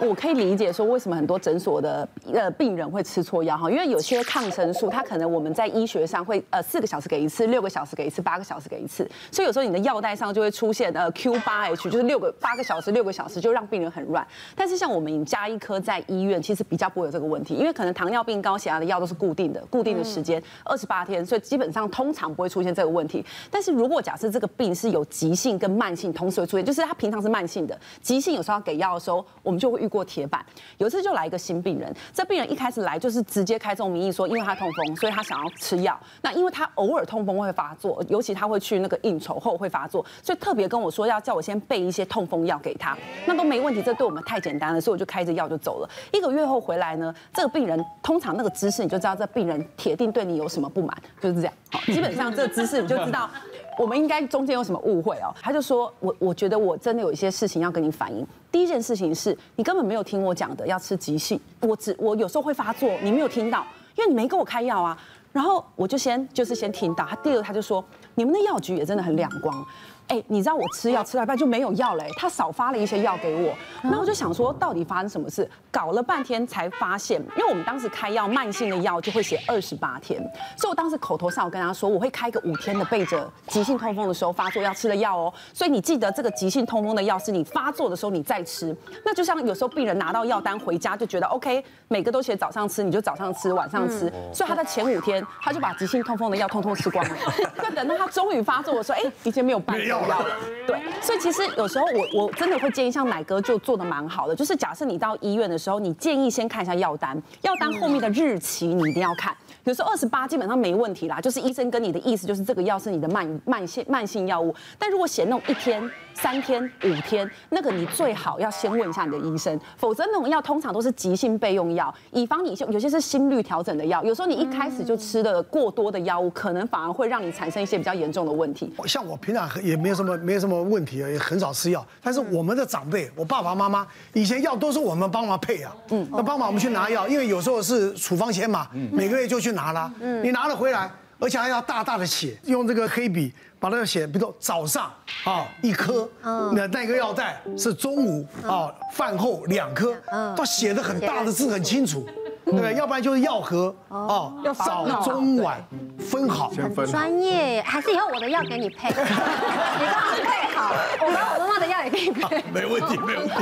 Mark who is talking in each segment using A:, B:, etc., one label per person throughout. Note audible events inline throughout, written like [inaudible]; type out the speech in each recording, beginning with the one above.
A: 我可以理解说为什么很多诊所的呃病人会吃错药哈，因为有些抗生素它可能我们在医学上会呃四个小时给一次，六个小时给一次，八个小时给一次，所以有时候你的药袋上就会出现呃 Q 八 H，就是六个八个小时六个小时就让病人很乱。但是像我们家医科在医院其实比较不会有这个问题，因为可能糖尿病、高血压的药都是固定的，固定的时间二十八天，所以基本上通常不会出现这个问题。但是如果假设这个病是有急性跟慢性同时会出现，就是他平常是慢性的，急性有时候要给药的时候，我们就会遇过铁板。有一次就来一个新病人，这病人一开始来就是直接开这种名义说，因为他痛风，所以他想要吃药。那因为他偶尔痛风会发作，尤其他会去那个应酬后会发作，所以特别跟我说要叫我先备一些痛风药给他。那都没问题，这对我们太简单了，所以我就开着药就走了。一个月后回来呢，这个病人通常那个姿势你就知道这病人铁定对你有什么不满，就是这样。好，基本上这个姿势你就知道 [laughs] 我们应该中间有什么误会哦。他就说我我觉得我真的有一些事情要跟你反映。第一件事情是你根本没有听我讲的要吃急性，我只我有时候会发作，你没有听到，因为你没给我开药啊。然后我就先就是先听到他，第二他就说你们的药局也真的很亮光。哎，你知道我吃药吃到一半就没有药嘞，他少发了一些药给我，然后我就想说到底发生什么事，搞了半天才发现，因为我们当时开药慢性的药就会写二十八天，所以我当时口头上我跟他说我会开个五天的备着急性痛风的时候发作要吃的药哦，所以你记得这个急性痛风的药是你发作的时候你再吃，那就像有时候病人拿到药单回家就觉得 OK，每个都写早上吃，你就早上吃晚上吃，所以他在前五天他就把急性痛风的药通通吃光了，就等到他终于发作的时候，哎，已经没有办法。对，所以其实有时候我我真的会建议，像奶哥就做的蛮好的，就是假设你到医院的时候，你建议先看一下药单，药单后面的日期你一定要看。有时候二十八基本上没问题啦，就是医生跟你的意思就是这个药是你的慢慢性慢性药物。但如果写那种一天、三天、五天，那个你最好要先问一下你的医生，否则那种药通常都是急性备用药，以防你有些是心率调整的药，有时候你一开始就吃的过多的药物，可能反而会让你产生一些比较严重的问题。
B: 像我平常也没有什么没有什么问题啊，也很少吃药，但是我们的长辈，我爸爸妈妈以前药都是我们帮忙配啊，嗯，那帮忙我们去拿药，因为有时候是处方签嘛，每个月就去。拿了，你拿了回来，而且还要大大的写，用这个黑笔把那个写，比如说早上啊一颗，那那个药袋是中午啊饭后两颗，都写的很大的字很清楚。对不对？要不然就是药盒哦，要早中晚分好，
C: 很专业。还是以后我的药给你配，[laughs] 你帮我配好，我把我妈妈的药也给你配，
B: 没问题，没问题。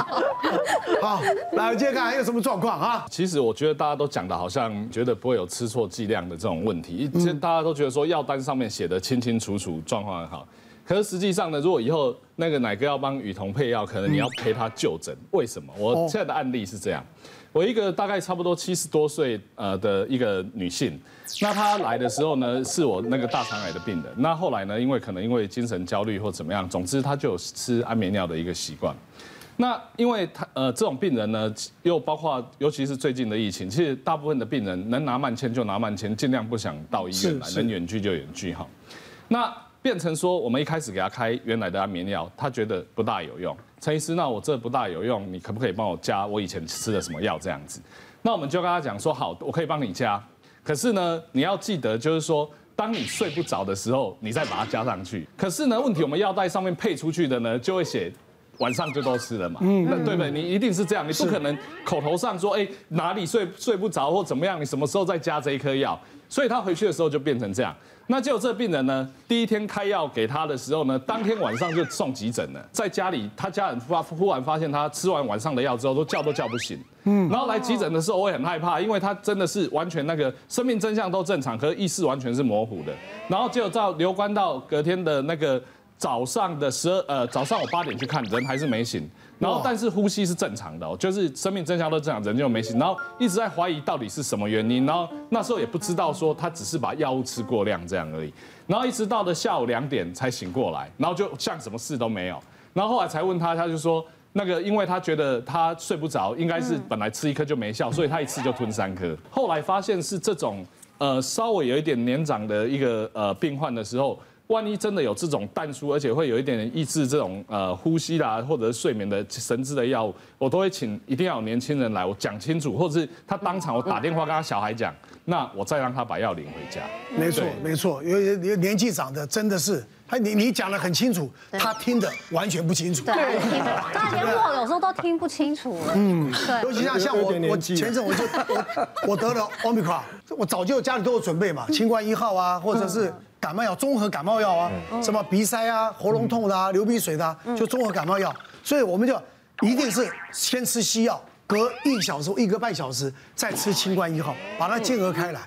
B: [laughs] 好，来，我接着看还有什么状况啊？
D: 其实我觉得大家都讲的好像觉得不会有吃错剂量的这种问题，其实大家都觉得说药单上面写的清清楚楚，状况很好。可是实际上呢，如果以后那个奶哥要帮雨桐配药，可能你要陪他就诊。为什么？我现在的案例是这样。我一个大概差不多七十多岁呃的一个女性，那她来的时候呢，是我那个大肠癌的病人。那后来呢，因为可能因为精神焦虑或怎么样，总之她就有吃安眠药的一个习惯。那因为她呃这种病人呢，又包括尤其是最近的疫情，其实大部分的病人能拿慢签就拿慢签，尽量不想到医院来，能远距就远距哈。那变成说，我们一开始给他开原来的安眠药，他觉得不大有用。陈医师，那我这不大有用，你可不可以帮我加我以前吃的什么药这样子？那我们就跟他讲说，好，我可以帮你加。可是呢，你要记得，就是说，当你睡不着的时候，你再把它加上去。可是呢，问题我们药袋上面配出去的呢，就会写晚上就都吃了嘛。嗯，那对不对？你一定是这样，你不可能口头上说，哎，哪里睡睡不着或怎么样，你什么时候再加这一颗药？所以他回去的时候就变成这样。那就这个病人呢，第一天开药给他的时候呢，当天晚上就送急诊了。在家里，他家人发忽然发现他吃完晚上的药之后，都叫都叫不醒。嗯，然后来急诊的时候，我也很害怕，因为他真的是完全那个生命真相都正常，可是意识完全是模糊的。然后就照留观到隔天的那个早上的十二呃早上我八点去看，人还是没醒。然后，但是呼吸是正常的哦，就是生命征象都正常，人就没醒。然后一直在怀疑到底是什么原因。然后那时候也不知道说他只是把药物吃过量这样而已。然后一直到了下午两点才醒过来，然后就像什么事都没有。然后后来才问他，他就说那个因为他觉得他睡不着，应该是本来吃一颗就没效，所以他一次就吞三颗。后来发现是这种呃稍微有一点年长的一个呃病患的时候。万一真的有这种淡出，而且会有一点抑制这种呃呼吸啦，或者是睡眠的神志的药物，我都会请一定要有年轻人来，我讲清楚，或者是他当场我打电话跟他小孩讲，那我再让他把药领回家。
B: 没错没错，因为年纪长的真的是。他你你讲的很清楚，他听的完全不清楚。
C: 对，他连我有时候都听不清楚。嗯，对。
B: 尤其像像我我前阵我就我我得了 Omicron，我早就家里都有准备嘛，清冠一号啊，或者是感冒药，综合感冒药啊，什么鼻塞啊、喉咙痛的啊、流鼻水的啊，就综合感冒药。所以我们就一定是先吃西药，隔一小时、一个半小时再吃清冠一号，把它间隔开来。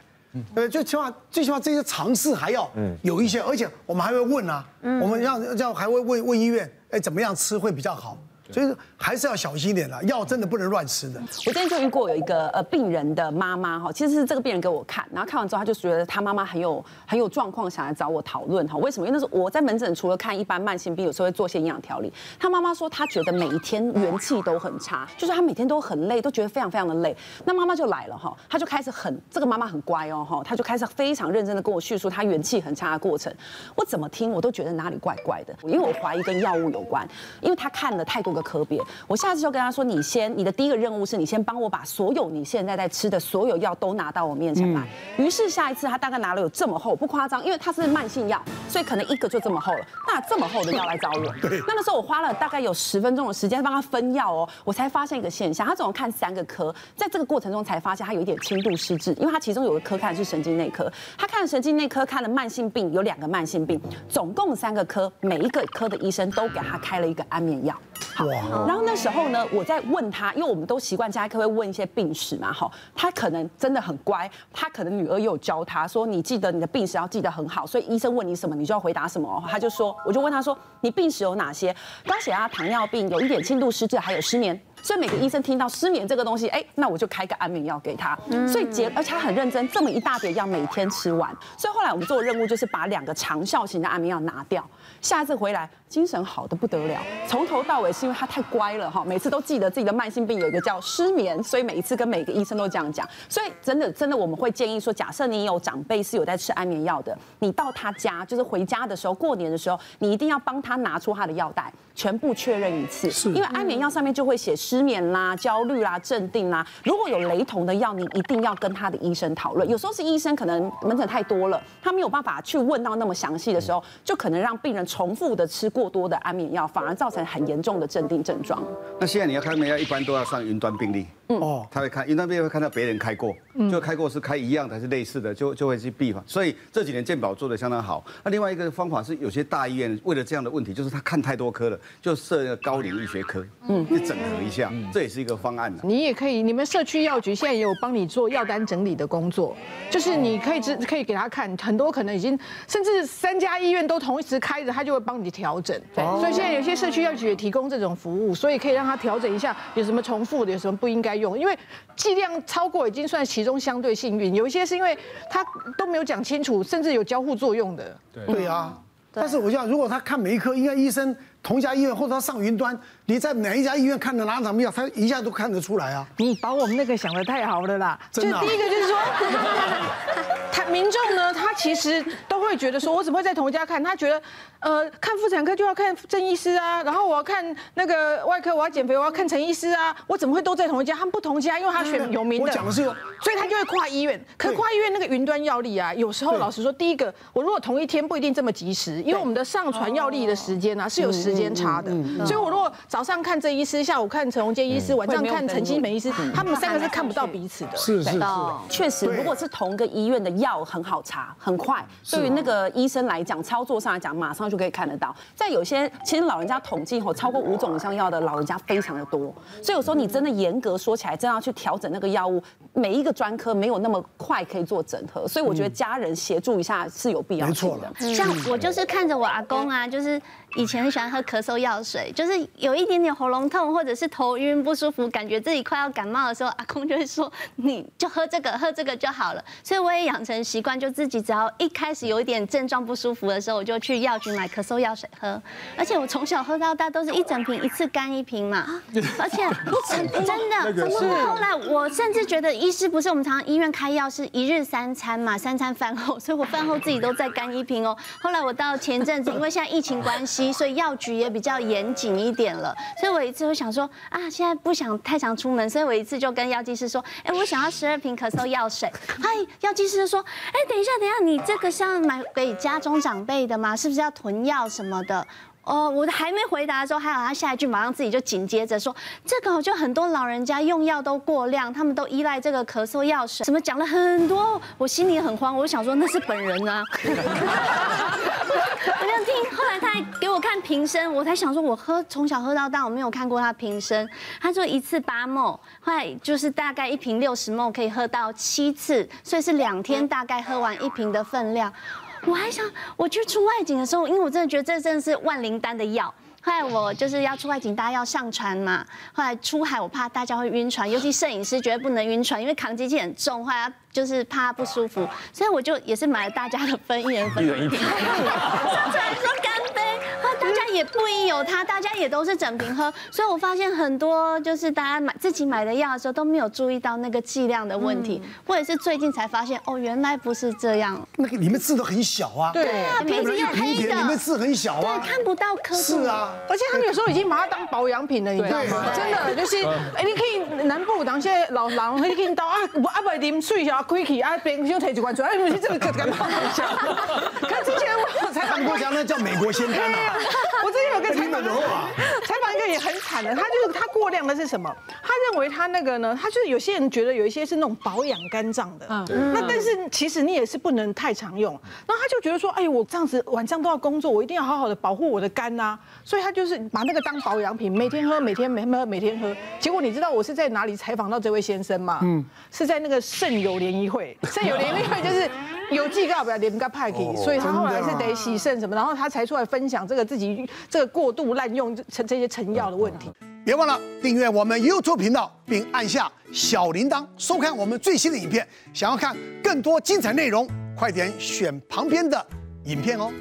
B: 呃，最起码最起码这些尝试还要有一些，而且我们还会问啊，我们要要还会问问医院，哎，怎么样吃会比较好？所以还是要小心一点的，药真的不能乱吃的。
A: 我之前就遇过有一个呃病人的妈妈哈，其实是这个病人给我看，然后看完之后他就觉得他妈妈很有很有状况，想来找我讨论哈。为什么？因为那时候我在门诊除了看一般慢性病，有时候会做些营养调理。他妈妈说他觉得每一天元气都很差，就是他每天都很累，都觉得非常非常的累。那妈妈就来了哈，他就开始很这个妈妈很乖哦哈，他就开始非常认真的跟我叙述他元气很差的过程。我怎么听我都觉得哪里怪怪的，因为我怀疑跟药物有关，因为他看了太多个科别。我下次就跟他说：“你先，你的第一个任务是你先帮我把所有你现在在吃的所有药都拿到我面前来。”于是下一次他大概拿了有这么厚，不夸张，因为他是慢性药，所以可能一个就这么厚了。那这么厚的药来找我，[laughs] 那个时候我花了大概有十分钟的时间帮他分药哦，我才发现一个现象，他总共看三个科，在这个过程中才发现他有一点轻度失智，因为他其中有个科看的是神经内科，他看神经内科看了慢性病有两个慢性病，总共三个科，每一个科的医生都给他开了一个安眠药。好，然后那时候呢，我在问他，因为我们都习惯家医科会问一些病史嘛，哈，他可能真的很乖，他可能女儿也有教他说，你记得你的病史要记得很好，所以医生问你什么，你就要回答什么。他就说，我就问他说，你病史有哪些？高血压、糖尿病，有一点轻度失智，还有失眠。所以每个医生听到失眠这个东西，哎，那我就开个安眠药给他。所以结，而且他很认真，这么一大叠药每天吃完。所以后来我们做的任务就是把两个长效型的安眠药拿掉。下一次回来，精神好的不得了，从头到尾是因为他太乖了哈，每次都记得自己的慢性病有一个叫失眠，所以每一次跟每个医生都这样讲。所以真的真的我们会建议说，假设你有长辈是有在吃安眠药的，你到他家就是回家的时候，过年的时候，你一定要帮他拿出他的药袋，全部确认一次。是，因为安眠药上面就会写失失眠啦、焦虑啦、镇定啦，如果有雷同的药，你一定要跟他的医生讨论。有时候是医生可能门诊太多了，他没有办法去问到那么详细的时候，就可能让病人。重复的吃过多的安眠药，反而造成很严重的镇定症状。
E: 那现在你要开的药，一般都要上云端病例。哦，他会看因为那边会看到别人开过，就开过是开一样的还是类似的，就就会去避嘛。所以这几年健保做的相当好。那另外一个方法是，有些大医院为了这样的问题，就是他看太多科了，就设一个高龄医学科，嗯，去整合一下，这也是一个方案。
F: 你也可以，你们社区药局现在也有帮你做药单整理的工作，就是你可以只可以给他看，很多可能已经甚至三家医院都同时开着，他就会帮你调整。对，所以现在有些社区药局也提供这种服务，所以可以让他调整一下，有什么重复的，有什么不应该。用，因为剂量超过已经算其中相对幸运，有一些是因为他都没有讲清楚，甚至有交互作用的。
B: 对对啊，但是我想，如果他看每一科，应该医生同一家医院或者他上云端，你在哪一家医院看的哪场药，他一下都看得出来啊。
F: 你把我们那个想的太好了啦，就第一个就是说。[laughs] 他民众呢，他其实都会觉得说，我怎么会在同一家看？他觉得，呃，看妇产科就要看郑医师啊，然后我要看那个外科，我要减肥，我要看陈医师啊，我怎么会都在同一家？他们不同家，因为他选有名的。
B: 我讲的是，
F: 所以他就会跨医院。可跨医院那个云端药力啊，有时候老实说，第一个，我如果同一天不一定这么及时，因为我们的上传药力的时间啊是有时间差的。所以我如果早上看郑医师，下午看陈荣坚医师，晚上看陈新梅医师，他们三个是看不到彼此的。
B: 是是是，
A: 确实，如果是同个医院的药。药很好查，很快。对于那个医生来讲，操作上来讲，马上就可以看得到。在有些其实老人家统计吼，超过五种以上药的老人家非常的多，所以有时候你真的严格说起来，真要去调整那个药物，每一个专科没有那么快可以做整合，所以我觉得家人协助一下是有必要性的。
C: 没错。像我就是看着我阿公啊，就是。以前很喜欢喝咳嗽药水，就是有一点点喉咙痛或者是头晕不舒服，感觉自己快要感冒的时候，阿公就会说：“你就喝这个，喝这个就好了。”所以我也养成习惯，就自己只要一开始有一点症状不舒服的时候，我就去药局买咳嗽药水喝。而且我从小喝到大都是一整瓶，一次干一瓶嘛。而且真的，后来我甚至觉得医师不是我们常常医院开药是一日三餐嘛，三餐饭后，所以我饭后自己都在干一瓶哦。后来我到前阵子，因为现在疫情关系。所以药局也比较严谨一点了。所以我一次我想说啊，现在不想太常出门，所以我一次就跟药剂师说，哎，我想要十二瓶咳嗽药水。哎，药剂师就说，哎，等一下，等一下，你这个是要买给家中长辈的吗？是不是要囤药什么的？哦，我还没回答的时候，还好他下一句马上自己就紧接着说，这个就很多老人家用药都过量，他们都依赖这个咳嗽药水，怎么讲了很多，我心里很慌，我就想说那是本人啊，[laughs] 我就听，后来他还给我看瓶身，我才想说我喝从小喝到大，我没有看过他瓶身，他说一次八 ml，后来就是大概一瓶六十 ml 可以喝到七次，所以是两天大概喝完一瓶的分量。我还想，我去出外景的时候，因为我真的觉得这真的是万灵丹的药。后来我就是要出外景，大家要上船嘛。后来出海，我怕大家会晕船，尤其摄影师绝对不能晕船，因为扛机器很重，后来就是怕不舒服，所以我就也是买了大家的分，[laughs] 一人分一瓶。上船说干杯。后大家也不应有他，大家也都是整瓶喝，[laughs] 所以我发现很多就是大家买自己买的药的时候都没有注意到那个剂量的问题，或者是最近才发现哦，原来不是这样。
B: 那个里面字都很小啊，
C: 对啊，瓶子又黑的，
B: 里面字很小啊，
C: 对，看不到颗
B: 是啊，
F: 而且他们有时候已经把它当保养品了，你知道吗？真的就是，哎，你可以南部当些老人可以到啊，我阿伯啉水啊，开起啊，边就提一罐出来，哎，不是这个干嘛？可之前我才
B: 韩国讲那叫美国仙丹啊。[laughs]
F: 我之前有个采访，[laughs] 采访一个也很惨的，他就是他过量的是什么？他认为他那个呢，他就是有些人觉得有一些是那种保养肝脏的，嗯，那但是其实你也是不能太常用。然后他就觉得说，哎，我这样子晚上都要工作，我一定要好好的保护我的肝呐，所以他就是把那个当保养品，每天喝，每天每喝，每天喝。结果你知道我是在哪里采访到这位先生吗？嗯，是在那个肾友联谊会，肾友联谊会就是。有几个不要连个派给，所以他后来是得洗肾什么，然后他才出来分享这个自己这个过度滥用这这些成药的问题。
B: 别忘了订阅我们 YouTube 频道，并按下小铃铛，收看我们最新的影片。想要看更多精彩内容，快点选旁边的影片哦。